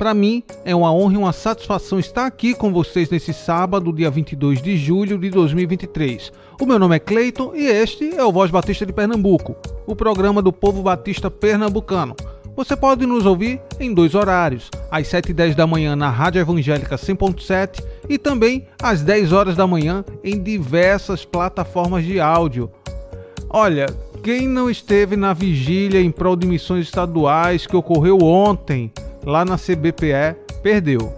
Para mim é uma honra e uma satisfação estar aqui com vocês nesse sábado, dia 22 de julho de 2023. O meu nome é Cleiton e este é o Voz Batista de Pernambuco, o programa do povo batista pernambucano. Você pode nos ouvir em dois horários, às 7 e 10 da manhã na Rádio Evangélica 100.7 e também às 10 horas da manhã em diversas plataformas de áudio. Olha, quem não esteve na vigília em prol de missões estaduais que ocorreu ontem, lá na CBPE, perdeu.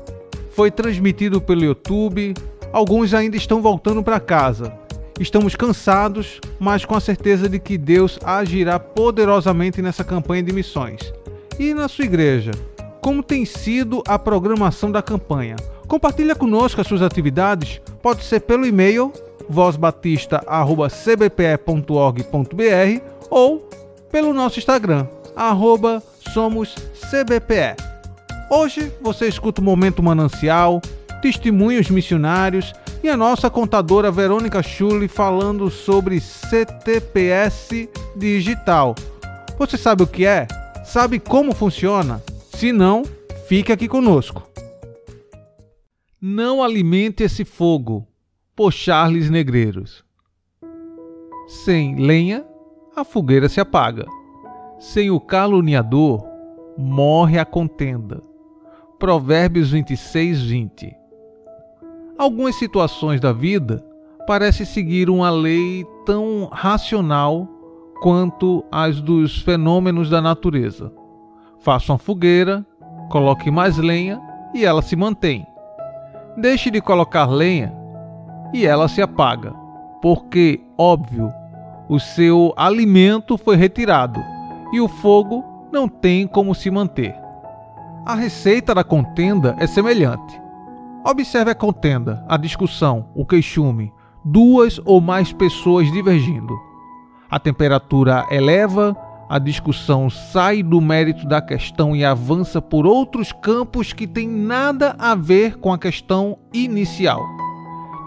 Foi transmitido pelo YouTube, alguns ainda estão voltando para casa. Estamos cansados, mas com a certeza de que Deus agirá poderosamente nessa campanha de missões. E na sua igreja, como tem sido a programação da campanha? Compartilhe conosco as suas atividades, pode ser pelo e-mail vozbatista@cbpe.org.br ou pelo nosso Instagram @somoscbpe. Hoje você escuta o Momento Manancial, testemunhos missionários e a nossa contadora Verônica Schulli falando sobre CTPS digital. Você sabe o que é? Sabe como funciona? Se não, fique aqui conosco. Não alimente esse fogo, por Charles Negreiros. Sem lenha, a fogueira se apaga. Sem o caluniador, morre a contenda. Provérbios 26, 20. Algumas situações da vida parecem seguir uma lei tão racional quanto as dos fenômenos da natureza. Faça uma fogueira, coloque mais lenha e ela se mantém. Deixe de colocar lenha e ela se apaga, porque, óbvio, o seu alimento foi retirado e o fogo não tem como se manter. A receita da contenda é semelhante. Observe a contenda, a discussão, o queixume, duas ou mais pessoas divergindo. A temperatura eleva, a discussão sai do mérito da questão e avança por outros campos que têm nada a ver com a questão inicial.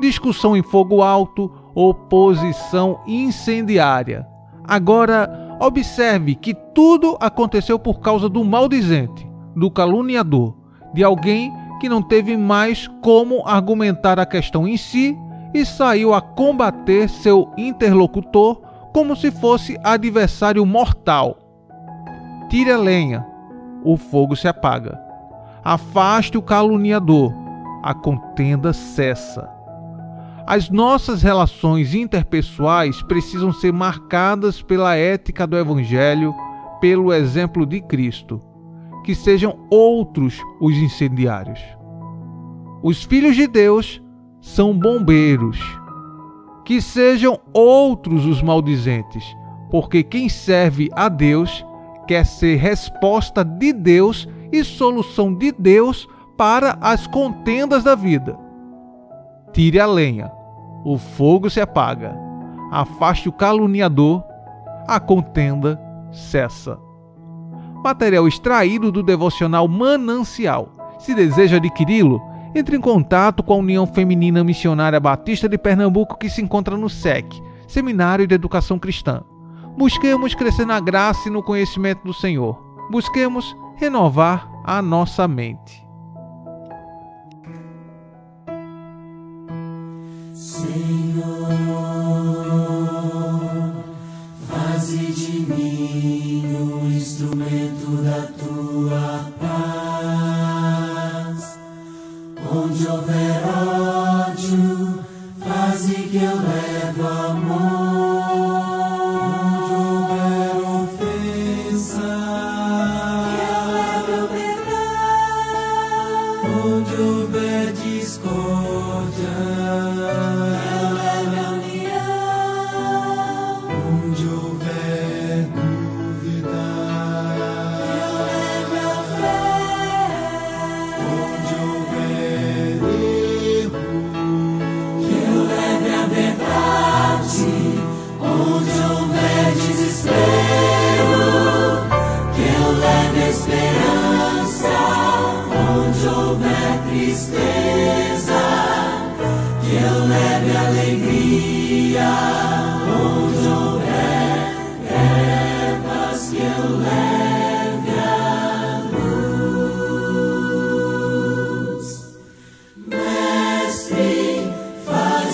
Discussão em fogo alto, oposição incendiária. Agora, observe que tudo aconteceu por causa do maldizente do caluniador, de alguém que não teve mais como argumentar a questão em si e saiu a combater seu interlocutor como se fosse adversário mortal. Tire a lenha, o fogo se apaga. Afaste o caluniador, a contenda cessa. As nossas relações interpessoais precisam ser marcadas pela ética do Evangelho, pelo exemplo de Cristo que sejam outros os incendiários. Os filhos de Deus são bombeiros. Que sejam outros os maldizentes, porque quem serve a Deus quer ser resposta de Deus e solução de Deus para as contendas da vida. Tire a lenha, o fogo se apaga. Afaste o caluniador, a contenda cessa material extraído do devocional Manancial. Se deseja adquiri-lo, entre em contato com a União Feminina Missionária Batista de Pernambuco, que se encontra no SEC, Seminário de Educação Cristã. Busquemos crescer na graça e no conhecimento do Senhor. Busquemos renovar a nossa mente. You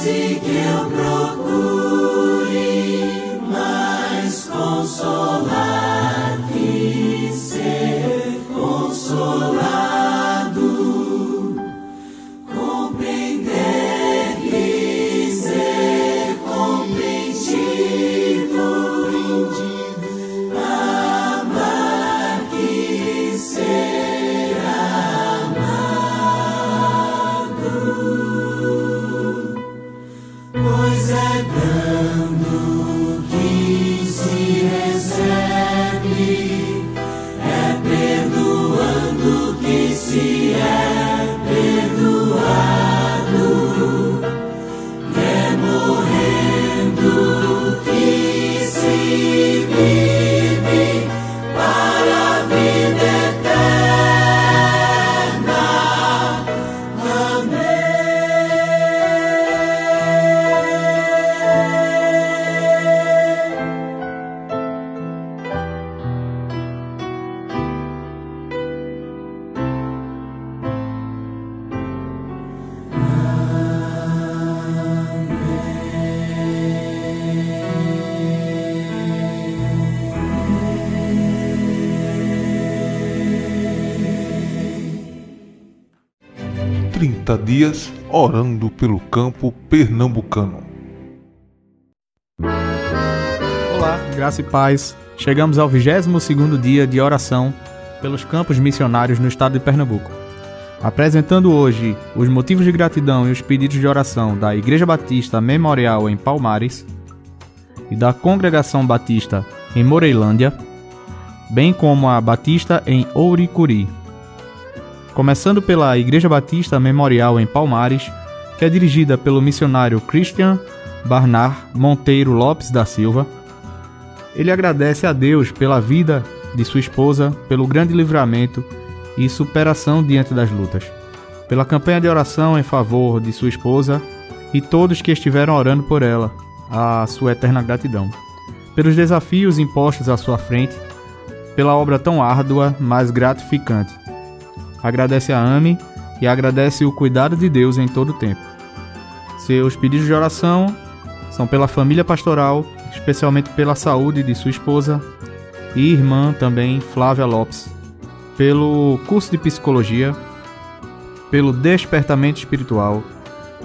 30 dias orando pelo campo pernambucano. Olá, graça e paz. Chegamos ao 22º dia de oração pelos campos missionários no estado de Pernambuco. Apresentando hoje os motivos de gratidão e os pedidos de oração da Igreja Batista Memorial em Palmares e da Congregação Batista em Moreilândia, bem como a Batista em Ouricuri começando pela Igreja Batista Memorial em Palmares, que é dirigida pelo missionário Christian Barnard Monteiro Lopes da Silva. Ele agradece a Deus pela vida de sua esposa, pelo grande livramento e superação diante das lutas, pela campanha de oração em favor de sua esposa e todos que estiveram orando por ela, a sua eterna gratidão, pelos desafios impostos à sua frente, pela obra tão árdua, mas gratificante agradece a Ame e agradece o cuidado de Deus em todo o tempo. Seus pedidos de oração são pela família pastoral, especialmente pela saúde de sua esposa e irmã também, Flávia Lopes, pelo curso de psicologia, pelo despertamento espiritual,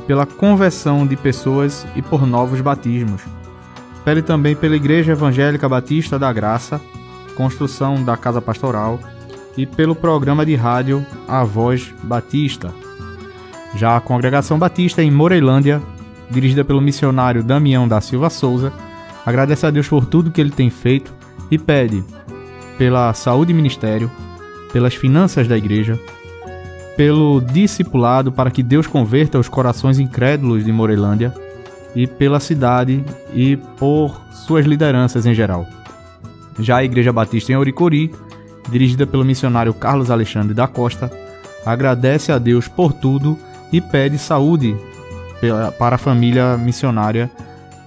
pela conversão de pessoas e por novos batismos. Pede também pela Igreja Evangélica Batista da Graça, construção da Casa Pastoral e pelo programa de rádio A Voz Batista. Já a Congregação Batista em Moreilândia, dirigida pelo missionário Damião da Silva Souza, agradece a Deus por tudo que ele tem feito e pede pela saúde e ministério, pelas finanças da igreja, pelo discipulado para que Deus converta os corações incrédulos de Moreilândia e pela cidade e por suas lideranças em geral. Já a Igreja Batista em Oricori dirigida pelo missionário Carlos Alexandre da Costa, agradece a Deus por tudo e pede saúde para a família missionária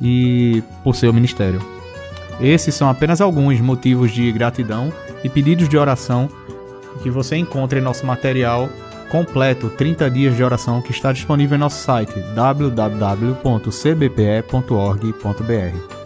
e por seu ministério. Esses são apenas alguns motivos de gratidão e pedidos de oração que você encontra em nosso material completo 30 dias de oração que está disponível em nosso site www.cbpe.org.br.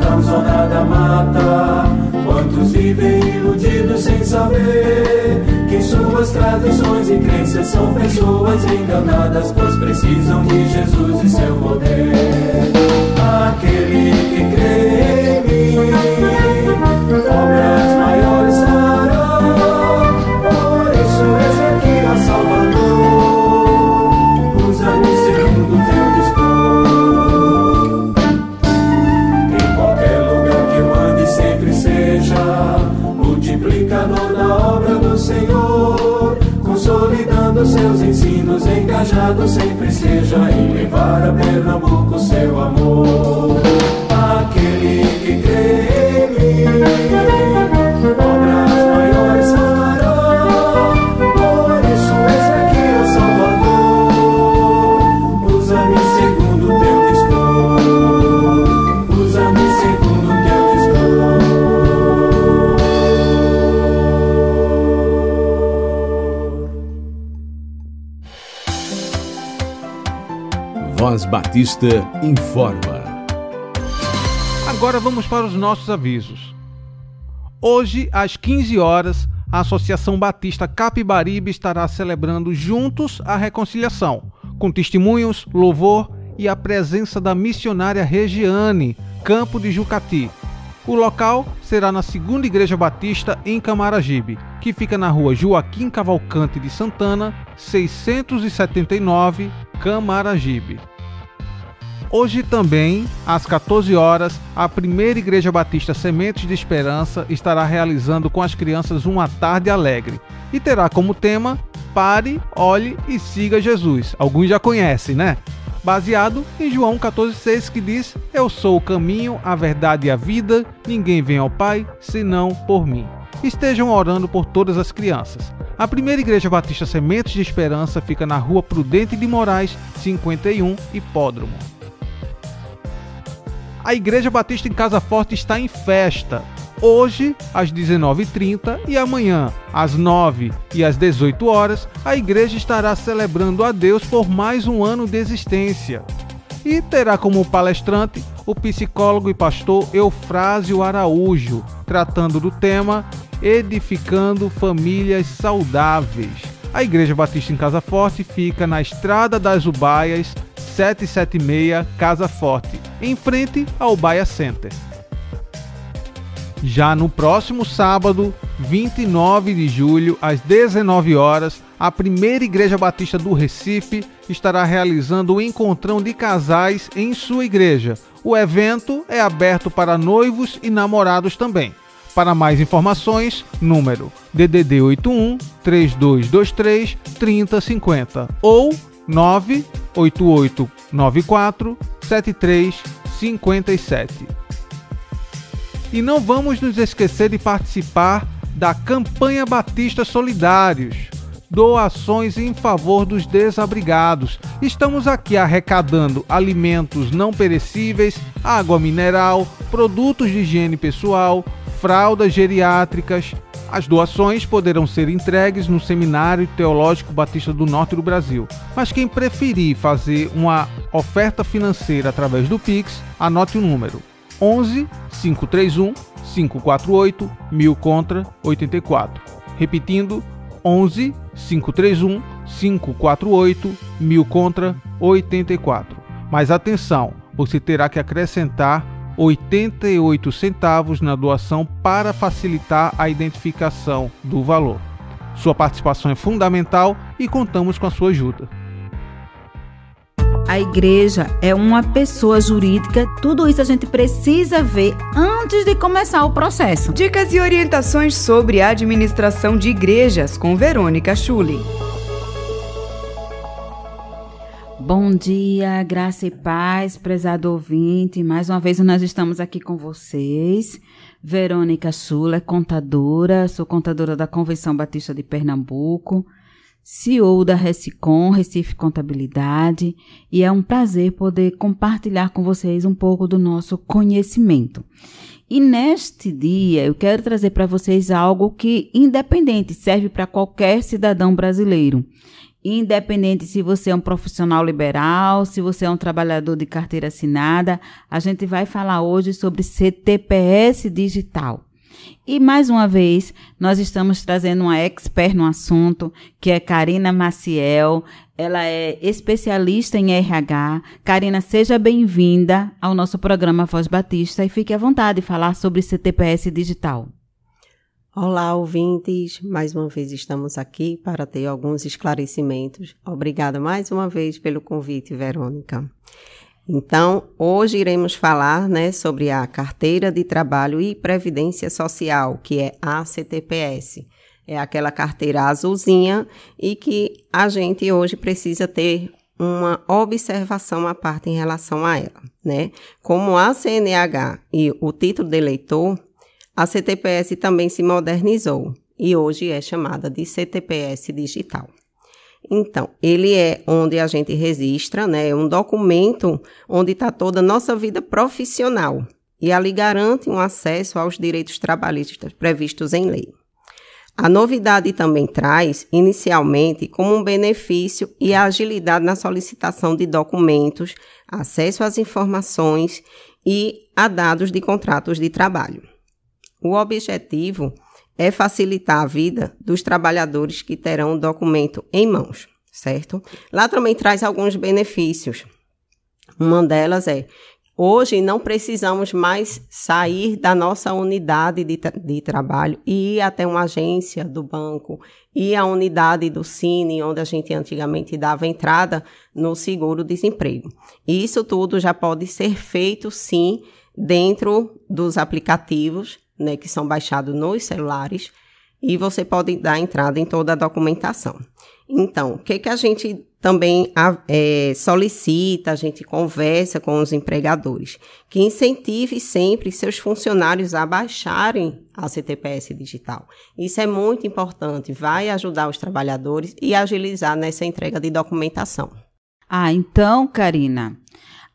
no sertão, zona da mata, quantos vivem iludidos sem saber Que suas tradições e crenças são pessoas enganadas, pois precisam de Jesus e seu poder. Aquele que crê em mim, obras sempre seja em levar a Pernambuco seu amor. Aquele que crê Batista informa. Agora vamos para os nossos avisos. Hoje, às 15 horas, a Associação Batista Capibaribe estará celebrando juntos a reconciliação, com testemunhos, louvor e a presença da missionária Regiane, Campo de Jucati. O local será na Segunda Igreja Batista em Camaragibe, que fica na rua Joaquim Cavalcante de Santana, 679, Camaragibe. Hoje também, às 14 horas, a primeira Igreja Batista Sementes de Esperança estará realizando com as crianças uma tarde alegre e terá como tema Pare, olhe e siga Jesus. Alguns já conhecem, né? Baseado em João 14,6 que diz: Eu sou o caminho, a verdade e a vida, ninguém vem ao Pai senão por mim. Estejam orando por todas as crianças. A primeira Igreja Batista Sementes de Esperança fica na rua Prudente de Moraes, 51, Hipódromo. A Igreja Batista em Casa Forte está em festa. Hoje, às 19h30 e amanhã, às 9 e às 18 horas, a igreja estará celebrando a Deus por mais um ano de existência. E terá como palestrante o psicólogo e pastor Eufrásio Araújo, tratando do tema Edificando Famílias Saudáveis. A Igreja Batista em Casa Forte fica na Estrada das Ubaias, 776 Casa Forte, em frente ao Baia Center. Já no próximo sábado, 29 de julho, às 19 horas, a primeira Igreja Batista do Recife estará realizando o encontrão de casais em sua igreja. O evento é aberto para noivos e namorados também. Para mais informações, número DDD 81 3223 3050 ou 98894 7357. E não vamos nos esquecer de participar da campanha Batista Solidários. Doações em favor dos desabrigados. Estamos aqui arrecadando alimentos não perecíveis, água mineral, produtos de higiene pessoal, fraldas geriátricas. As doações poderão ser entregues no Seminário Teológico Batista do Norte do Brasil. Mas quem preferir fazer uma oferta financeira através do Pix, anote o número 11 531 548 1000 contra 84. Repetindo, 11 531 548 1000 contra 84. Mas atenção, você terá que acrescentar 88 centavos na doação para facilitar a identificação do valor. Sua participação é fundamental e contamos com a sua ajuda. A igreja é uma pessoa jurídica, tudo isso a gente precisa ver antes de começar o processo. Dicas e orientações sobre a administração de igrejas com Verônica Schulli. Bom dia, graça e paz, prezado ouvinte. Mais uma vez nós estamos aqui com vocês. Verônica Schulli é contadora, sou contadora da Convenção Batista de Pernambuco. CEO da Recicom, Recife Contabilidade, e é um prazer poder compartilhar com vocês um pouco do nosso conhecimento. E neste dia eu quero trazer para vocês algo que, independente, serve para qualquer cidadão brasileiro. Independente se você é um profissional liberal, se você é um trabalhador de carteira assinada, a gente vai falar hoje sobre CTPS digital. E mais uma vez, nós estamos trazendo uma expert no assunto, que é Karina Maciel. Ela é especialista em RH. Karina, seja bem-vinda ao nosso programa Voz Batista e fique à vontade de falar sobre CTPS digital. Olá, ouvintes. Mais uma vez estamos aqui para ter alguns esclarecimentos. Obrigada mais uma vez pelo convite, Verônica. Então, hoje iremos falar né, sobre a Carteira de Trabalho e Previdência Social, que é a CTPS. É aquela carteira azulzinha e que a gente hoje precisa ter uma observação à parte em relação a ela, né? Como a CNH e o título de eleitor, a CTPS também se modernizou e hoje é chamada de CTPS digital. Então, ele é onde a gente registra, né? É um documento onde está toda a nossa vida profissional e ali garante um acesso aos direitos trabalhistas previstos em lei. A novidade também traz, inicialmente, como um benefício e a agilidade na solicitação de documentos, acesso às informações e a dados de contratos de trabalho. O objetivo é facilitar a vida dos trabalhadores que terão o documento em mãos, certo? Lá também traz alguns benefícios. Uma delas é Hoje não precisamos mais sair da nossa unidade de, tra de, trabalho e ir até uma agência do banco, ir à unidade do Cine, onde a gente antigamente dava entrada no seguro-desemprego. Isso tudo já pode ser feito, sim, dentro dos aplicativos né, que são baixados nos celulares, e você pode dar entrada em toda a documentação. Então, o que, que a gente também é, solicita, a gente conversa com os empregadores? Que incentive sempre seus funcionários a baixarem a CTPS digital. Isso é muito importante, vai ajudar os trabalhadores e agilizar nessa entrega de documentação. Ah, então, Karina,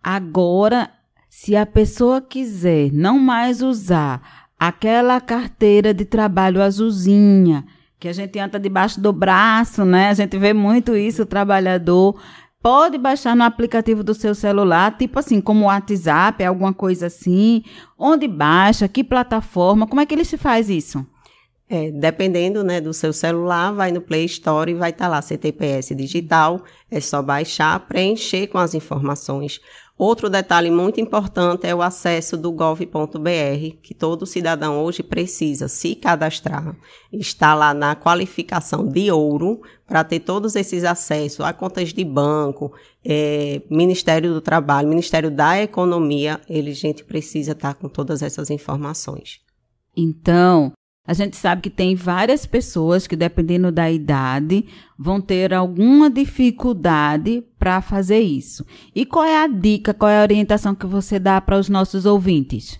agora, se a pessoa quiser não mais usar aquela carteira de trabalho azulzinha, que a gente anda debaixo do braço, né? A gente vê muito isso, o trabalhador pode baixar no aplicativo do seu celular, tipo assim, como o WhatsApp, alguma coisa assim. Onde baixa, que plataforma, como é que ele se faz isso? É, dependendo né, do seu celular, vai no Play Store e vai estar tá lá CTPS digital. É só baixar, preencher com as informações. Outro detalhe muito importante é o acesso do gov.br, que todo cidadão hoje precisa se cadastrar. Está lá na qualificação de ouro para ter todos esses acessos a contas de banco, é, Ministério do Trabalho, Ministério da Economia. Ele, gente, precisa estar com todas essas informações. Então, a gente sabe que tem várias pessoas que, dependendo da idade, vão ter alguma dificuldade para fazer isso. E qual é a dica, qual é a orientação que você dá para os nossos ouvintes?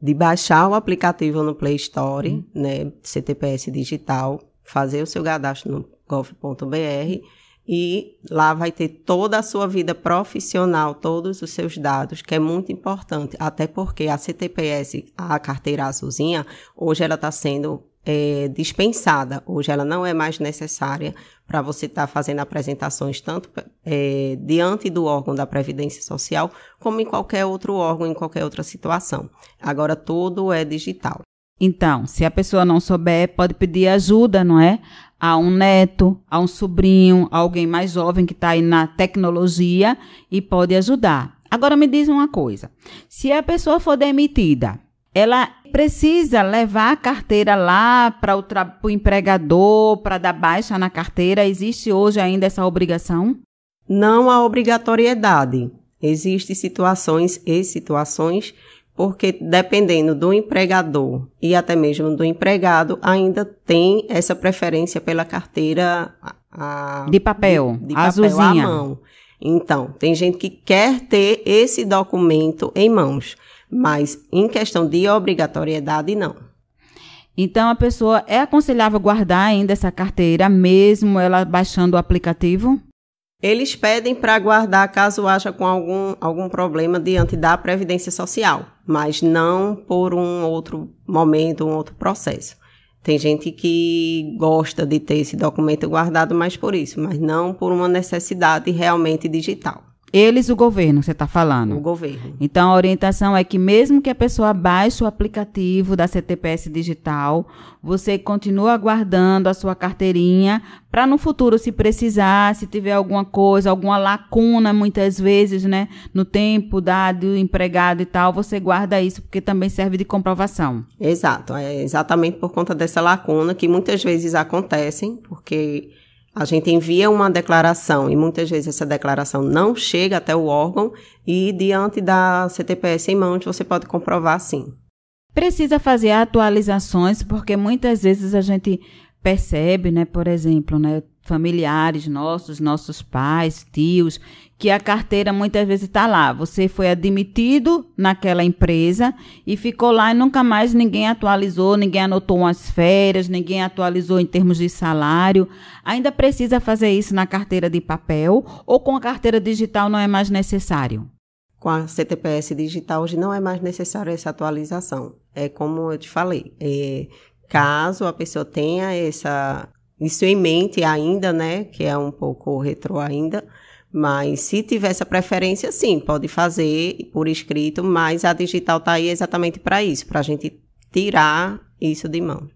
De baixar o aplicativo no Play Store, hum. né, CTPS digital, fazer o seu cadastro no gov.br e lá vai ter toda a sua vida profissional, todos os seus dados, que é muito importante, até porque a CTPS, a carteira azulzinha, hoje ela está sendo é, dispensada, hoje ela não é mais necessária para você estar tá fazendo apresentações tanto é, diante do órgão da Previdência Social, como em qualquer outro órgão, em qualquer outra situação. Agora tudo é digital. Então, se a pessoa não souber, pode pedir ajuda, não é? A um neto, a um sobrinho, a alguém mais jovem que está aí na tecnologia e pode ajudar. Agora me diz uma coisa: se a pessoa for demitida, ela precisa levar a carteira lá para o, o empregador, para dar baixa na carteira? Existe hoje ainda essa obrigação? Não há obrigatoriedade. Existem situações e situações porque dependendo do empregador e até mesmo do empregado, ainda tem essa preferência pela carteira a, de papel, de, de papel à mão. Então, tem gente que quer ter esse documento em mãos, mas em questão de obrigatoriedade, não. Então, a pessoa é aconselhável guardar ainda essa carteira, mesmo ela baixando o aplicativo? Eles pedem para guardar caso haja com algum, algum problema diante da Previdência Social, mas não por um outro momento, um outro processo. Tem gente que gosta de ter esse documento guardado mais por isso, mas não por uma necessidade realmente digital. Eles, o governo, você está falando? O governo. Então, a orientação é que mesmo que a pessoa baixe o aplicativo da CTPS Digital, você continua guardando a sua carteirinha para no futuro, se precisar, se tiver alguma coisa, alguma lacuna, muitas vezes, né, no tempo dado, empregado e tal, você guarda isso, porque também serve de comprovação. Exato. É exatamente por conta dessa lacuna que muitas vezes acontecem, porque a gente envia uma declaração e muitas vezes essa declaração não chega até o órgão e diante da CTPS em mãos você pode comprovar sim. Precisa fazer atualizações porque muitas vezes a gente percebe, né, por exemplo, né, familiares nossos, nossos pais, tios, que a carteira muitas vezes está lá. Você foi admitido naquela empresa e ficou lá e nunca mais ninguém atualizou, ninguém anotou umas férias, ninguém atualizou em termos de salário. Ainda precisa fazer isso na carteira de papel ou com a carteira digital não é mais necessário? Com a CTPS digital hoje não é mais necessário essa atualização. É como eu te falei, é, caso a pessoa tenha essa isso em mente ainda, né, que é um pouco retrô ainda, mas se tiver essa preferência, sim, pode fazer por escrito, mas a digital está aí exatamente para isso, para a gente tirar isso de mão.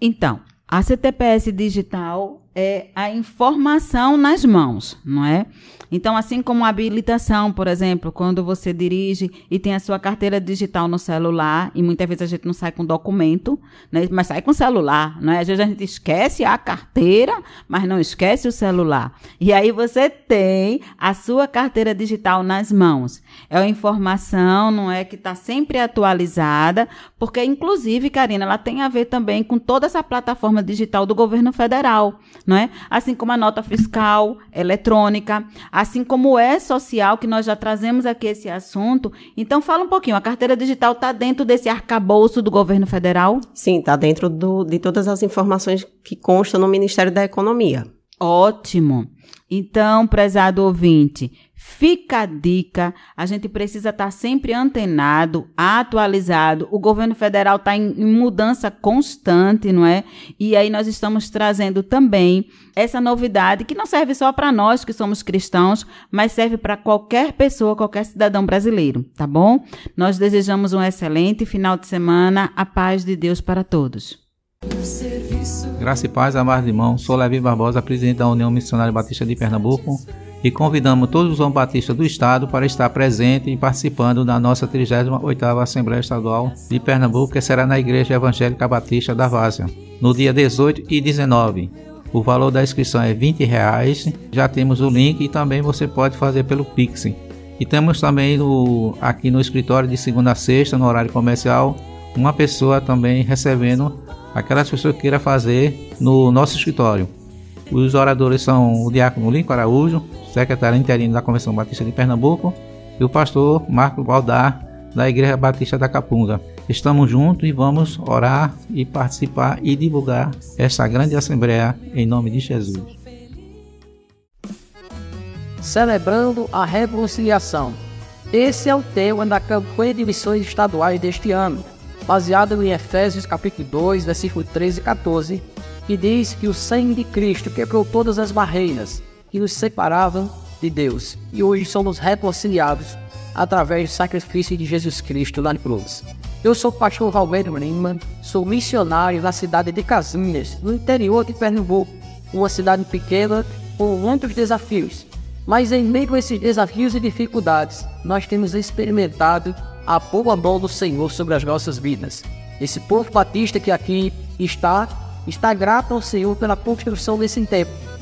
Então, a CTPS digital é a informação nas mãos, não é? Então, assim como a habilitação, por exemplo, quando você dirige e tem a sua carteira digital no celular, e muitas vezes a gente não sai com documento, né? mas sai com celular, não é? Às vezes a gente esquece a carteira, mas não esquece o celular. E aí você tem a sua carteira digital nas mãos. É uma informação, não é? Que está sempre atualizada, porque, inclusive, Karina, ela tem a ver também com toda essa plataforma digital do governo federal não é? Assim como a nota fiscal eletrônica, assim como é social, que nós já trazemos aqui esse assunto. Então, fala um pouquinho, a carteira digital está dentro desse arcabouço do governo federal? Sim, está dentro do, de todas as informações que constam no Ministério da Economia. Ótimo. Então, prezado ouvinte, Fica a dica, a gente precisa estar sempre antenado, atualizado. O governo federal está em, em, mudança constante, não é? E aí nós estamos trazendo também essa novidade que não serve só para nós que somos cristãos, mas serve para qualquer pessoa, qualquer cidadão brasileiro, tá bom? Nós desejamos um excelente final de semana, a paz de Deus para todos. Graça e paz, amados irmãos. Sou Levi Barbosa, presidente da União Missionária Batista de Pernambuco e convidamos todos os homens batistas do Estado para estar presente e participando da nossa 38ª Assembleia Estadual de Pernambuco, que será na Igreja Evangélica Batista da Várzea, no dia 18 e 19. O valor da inscrição é 20 reais. Já temos o link e também você pode fazer pelo Pix. E temos também no, aqui no escritório de segunda a sexta, no horário comercial, uma pessoa também recebendo aquelas pessoas que queira fazer no nosso escritório. Os oradores são o diácono Lincoln Araújo, secretário interino da Convenção Batista de Pernambuco, e o pastor Marco Baldar, da Igreja Batista da Capunga. Estamos juntos e vamos orar e participar e divulgar essa grande assembleia em nome de Jesus. Celebrando a reconciliação. Esse é o tema da campanha de missões estaduais deste ano, baseado em Efésios capítulo 2, versículo 13 e 14, que diz que o sangue de Cristo quebrou todas as barreiras que nos separavam de Deus e hoje somos reconciliados através do sacrifício de Jesus Cristo lá na cruz. Eu sou o pastor Valmero Lima, sou missionário na cidade de Casinhas, no interior de Pernambuco, uma cidade pequena com muitos desafios. Mas em meio a esses desafios e dificuldades, nós temos experimentado a boa mão do Senhor sobre as nossas vidas. Esse povo batista que aqui está, está grato ao Senhor pela construção desse templo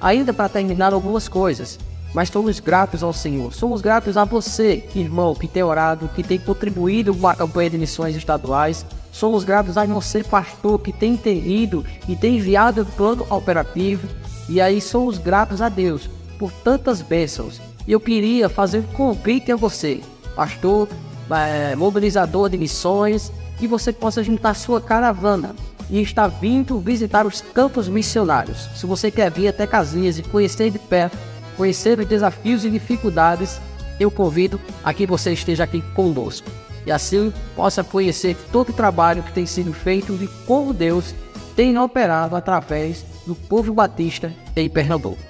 ainda para terminar algumas coisas. Mas somos gratos ao Senhor. Somos gratos a você, irmão, que tem orado, que tem contribuído com a campanha de missões estaduais. Somos gratos a você, pastor, que tem entendido e tem enviado o plano operativo. E aí somos gratos a Deus por tantas bênçãos. E eu queria fazer um convite a você, pastor, é, mobilizador de missões, que você possa juntar sua caravana e está vindo visitar os campos missionários. Se você quer vir até Casinhas e conhecer de perto, conhecer os desafios e dificuldades, eu convido a que você esteja aqui conosco e assim possa conhecer todo o trabalho que tem sido feito e como Deus tem operado através do povo batista em Pernambuco.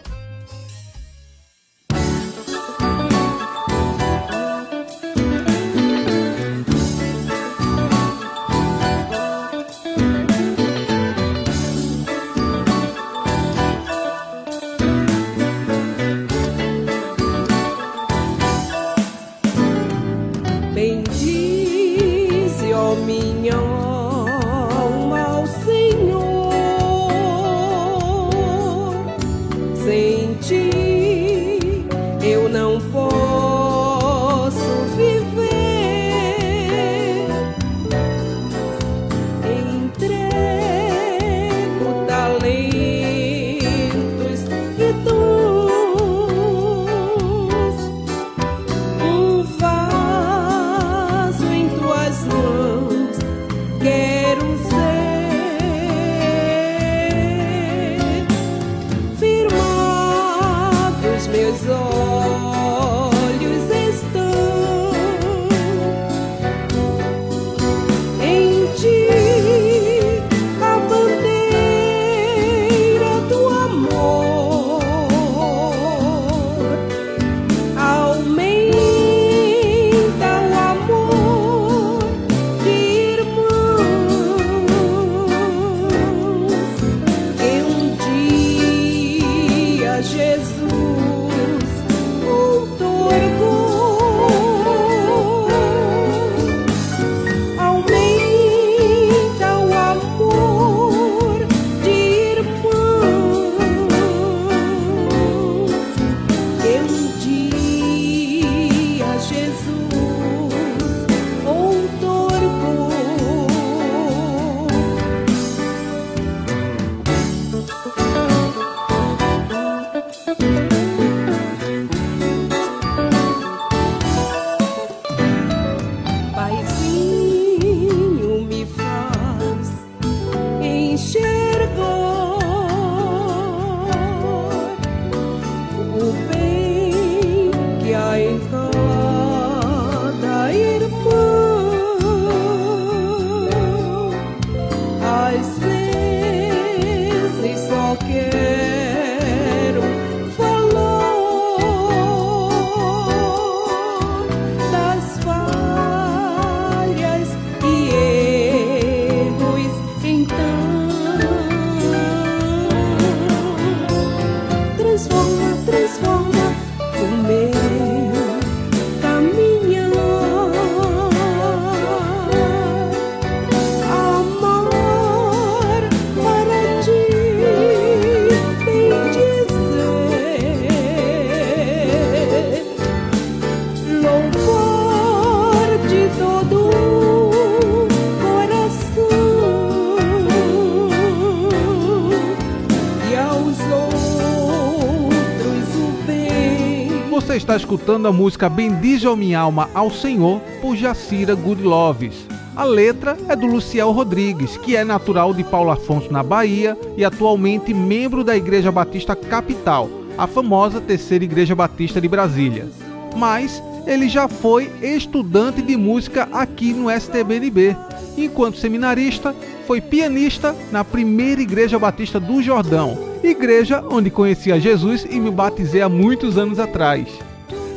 Escutando a música Bendize a minha alma ao Senhor por Jacira Goodloves. A letra é do Luciel Rodrigues, que é natural de Paulo Afonso, na Bahia, e atualmente membro da Igreja Batista Capital, a famosa terceira Igreja Batista de Brasília. Mas ele já foi estudante de música aqui no STBNB. Enquanto seminarista, foi pianista na primeira Igreja Batista do Jordão, igreja onde conheci a Jesus e me batizei há muitos anos atrás.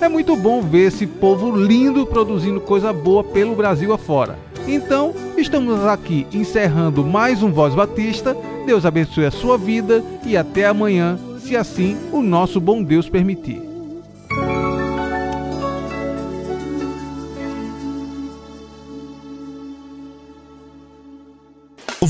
É muito bom ver esse povo lindo produzindo coisa boa pelo Brasil afora. Então, estamos aqui encerrando mais um Voz Batista. Deus abençoe a sua vida e até amanhã, se assim o nosso bom Deus permitir.